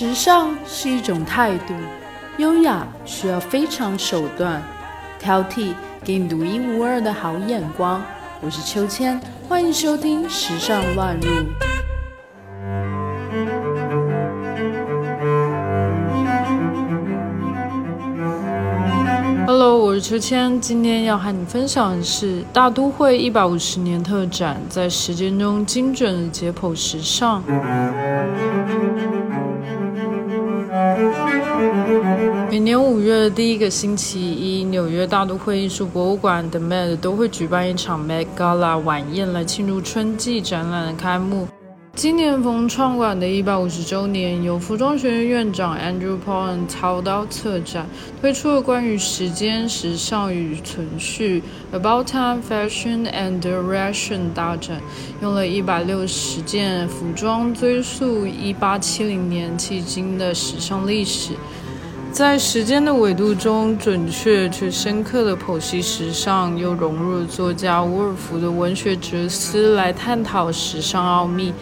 时尚是一种态度，优雅需要非常手段，挑剔给你独一无二的好眼光。我是秋千，欢迎收听《时尚乱入》。Hello，我是秋千，今天要和你分享的是大都会一百五十年特展，在时间中精准的解剖时尚。每年五月的第一个星期一，纽约大都会艺术博物馆的 Met 都会举办一场 Met Gala 晚宴来庆祝春季展览的开幕。今年逢创馆的一百五十周年，由服装学院院长 Andrew Paul 操刀策展，推出了关于时间、时尚与存续 About Time, Fashion and Direction 大展，用了一百六十件服装追溯一八七零年迄今的时尚历史，在时间的纬度中准确却深刻的剖析时尚，又融入了作家伍尔夫的文学哲思来探讨时尚奥秘。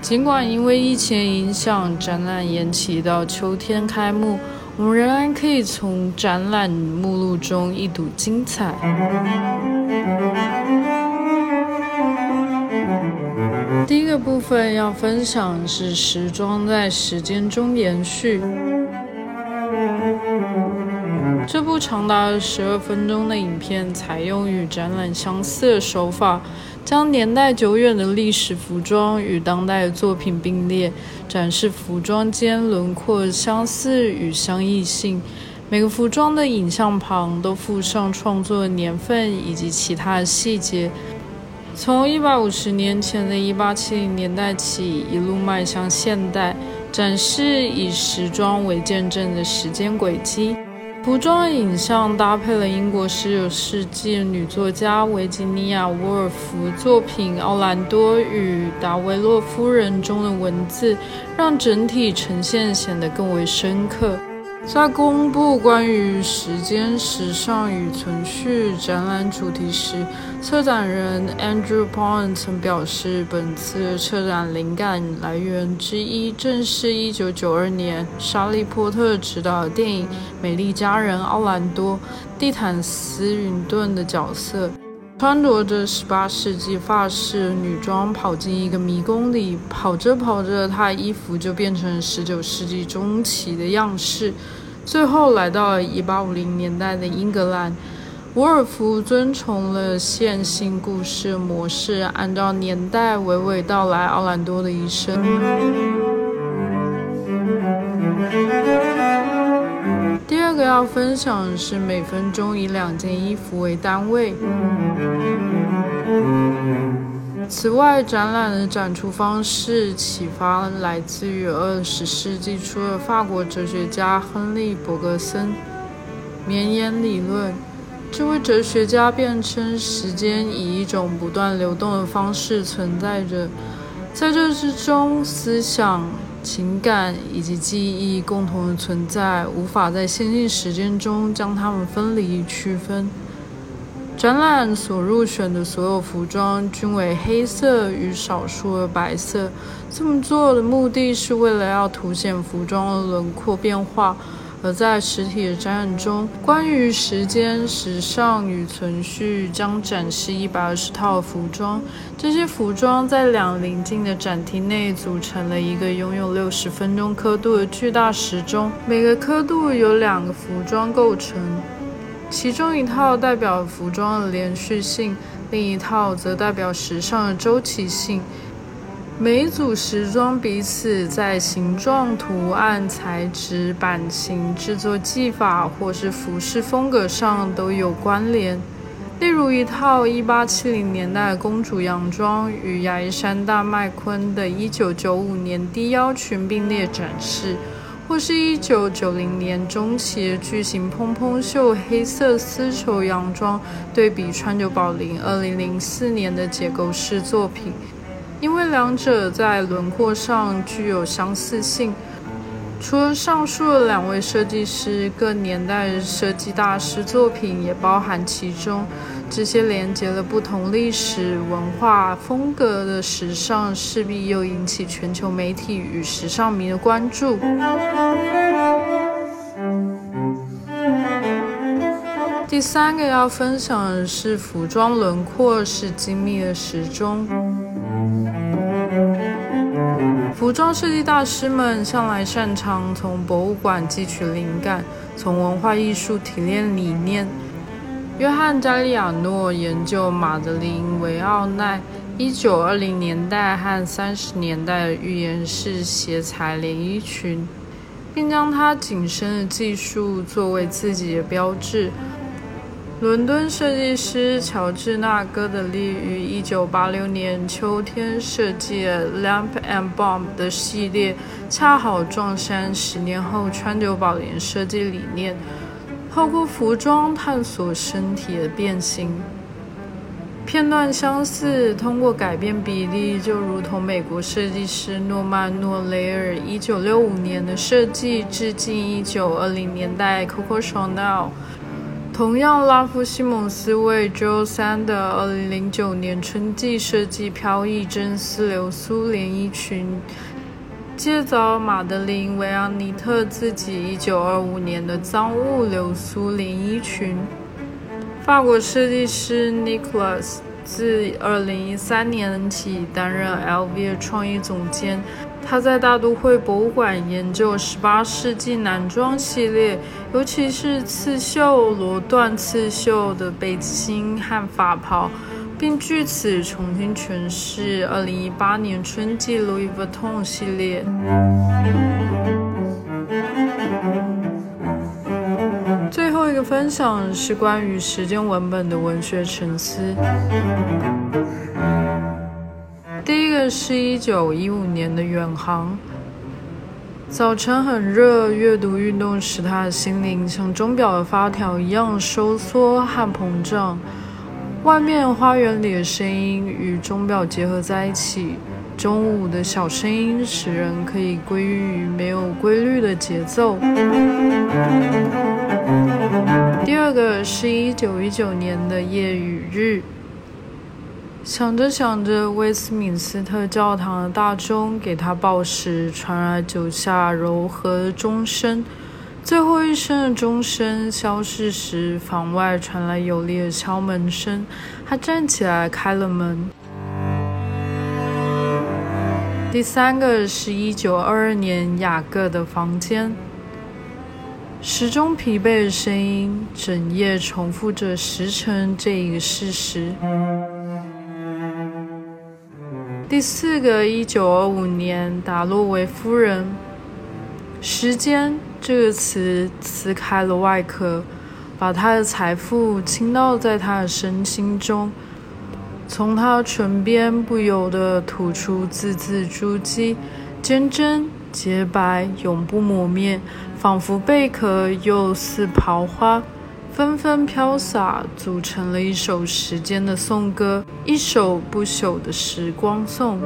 尽管因为疫情影响，展览延期到秋天开幕，我们仍然可以从展览目录中一睹精彩。第一个部分要分享是时装在时间中延续。长达十二分钟的影片，采用与展览相似的手法。将年代久远的历史服装与当代的作品并列，展示服装间轮廓相似与相异性。每个服装的影像旁都附上创作的年份以及其他的细节，从一百五十年前的一八七零年代起，一路迈向现代，展示以时装为见证的时间轨迹。服装影像搭配了英国十九世纪女作家维吉尼亚·沃尔夫作品《奥兰多与达维洛夫人》中的文字，让整体呈现显得更为深刻。在公布关于时间、时尚与存续展览主题时，策展人 Andrew Pond 曾表示，本次策展灵感来源之一正是1992年莎莉·波特执导的电影《美丽佳人奥兰多》蒂坦斯·云顿的角色，穿着着18世纪法式女装跑进一个迷宫里，跑着跑着，她衣服就变成19世纪中期的样式。最后来到了1850年代的英格兰，伍尔夫遵从了线性故事模式，按照年代娓娓道来奥兰多的一生。要分享的是每分钟以两件衣服为单位。此外，展览的展出方式启发来自于二十世纪初的法国哲学家亨利·伯格森绵延理论。这位哲学家辩称，时间以一种不断流动的方式存在着，在这之中，思想、情感以及记忆共同的存在，无法在线性时间中将它们分离区分。展览所入选的所有服装均为黑色与少数的白色。这么做的目的是为了要凸显服装的轮廓变化。而在实体的展览中，关于时间、时尚与存续将展示一百二十套服装。这些服装在两邻近的展厅内组成了一个拥有六十分钟刻度的巨大时钟，每个刻度由两个服装构成。其中一套代表服装的连续性，另一套则代表时尚的周期性。每组时装彼此在形状、图案、材质、版型、制作技法或是服饰风格上都有关联。例如，一套1870年代公主洋装与亚历山大·麦昆的1995年低腰裙并列展示。或是一九九零年中期的巨型蓬蓬袖黑色丝绸洋装，对比川久保玲二零零四年的结构式作品，因为两者在轮廓上具有相似性。除了上述的两位设计师，各年代设计大师作品也包含其中。这些连接了不同历史文化风格的时尚，势必又引起全球媒体与时尚迷的关注。第三个要分享的是服装轮廓是精密的时钟。服装设计大师们向来擅长从博物馆汲取灵感，从文化艺术提炼理念。约翰·加利亚诺研究马德琳·维奥奈1920年代和30年代的预言式斜裁连衣裙，并将他紧身的技术作为自己的标志。伦敦设计师乔治·纳戈德利于1986年秋天设计了 Lamp and Bomb 的系列，恰好撞衫十年后川久保玲设计理念，透过服装探索身体的变形。片段相似，通过改变比例，就如同美国设计师诺曼·诺雷尔1965年的设计，致敬1920年代 Coco Chanel。同样，拉夫·西蒙斯为 Jo Sander 2009年春季设计飘逸真丝流苏连衣裙，借早马德琳·维昂尼特自己1925年的脏物流苏连衣裙。法国设计师 Nicolas 自2013年起担任 LV 的创意总监。他在大都会博物馆研究18世纪男装系列，尤其是刺绣、罗缎刺绣的背心和法袍，并据此重新诠释2018年春季 Louis Vuitton 系列。最后一个分享是关于时间文本的文学沉思。第一个是一九一五年的远航。早晨很热，阅读运动使他的心灵像钟表的发条一样收缩和膨胀。外面花园里的声音与钟表结合在一起，中午的小声音使人可以归于没有规律的节奏。第二个是一九一九年的夜与日。想着想着，威斯敏斯特教堂的大钟给他报时，传来九下柔和的钟声。最后一声的钟声消逝时，房外传来有力的敲门声。他站起来开了门。第三个是一九二二年雅各的房间，时钟疲惫的声音，整夜重复着时辰这一个事实。第四个，一九二五年，达洛维夫人。时间这个词撕开了外壳，把她的财富倾倒在她的身心中，从她唇边不由得吐出字字珠玑，坚贞洁白，永不磨灭，仿佛贝壳，又似桃花。纷纷飘洒，组成了一首时间的颂歌，一首不朽的时光颂。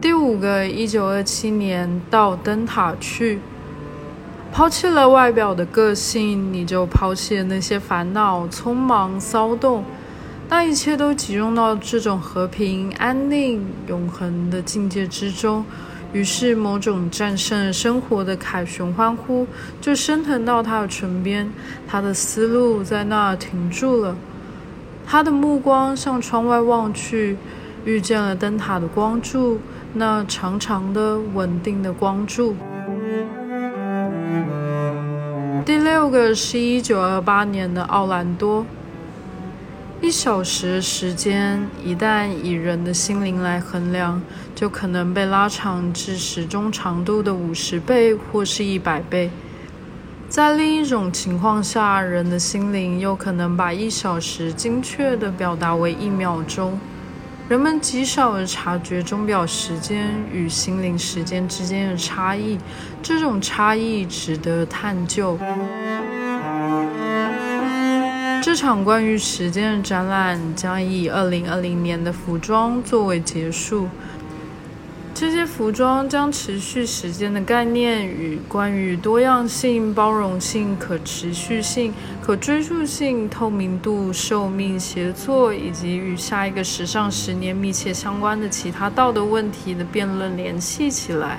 第五个，一九二七年到灯塔去，抛弃了外表的个性，你就抛弃了那些烦恼、匆忙、骚动，那一切都集中到这种和平、安宁、永恒的境界之中。于是，某种战胜生活的凯旋欢呼就升腾到他的唇边，他的思路在那儿停住了。他的目光向窗外望去，遇见了灯塔的光柱，那长长的、稳定的光柱。第六个是一九二八年的奥兰多。一小时时间，一旦以人的心灵来衡量，就可能被拉长至时钟长度的五十倍或是一百倍。在另一种情况下，人的心灵又可能把一小时精确地表达为一秒钟。人们极少地察觉钟表时间与心灵时间之间的差异，这种差异值得探究。这场关于时间的展览将以2020年的服装作为结束。这些服装将持续时间的概念与关于多样性、包容性、可持续性、可追溯性、透明度、寿命、协作以及与下一个时尚十年密切相关的其他道德问题的辩论联系起来。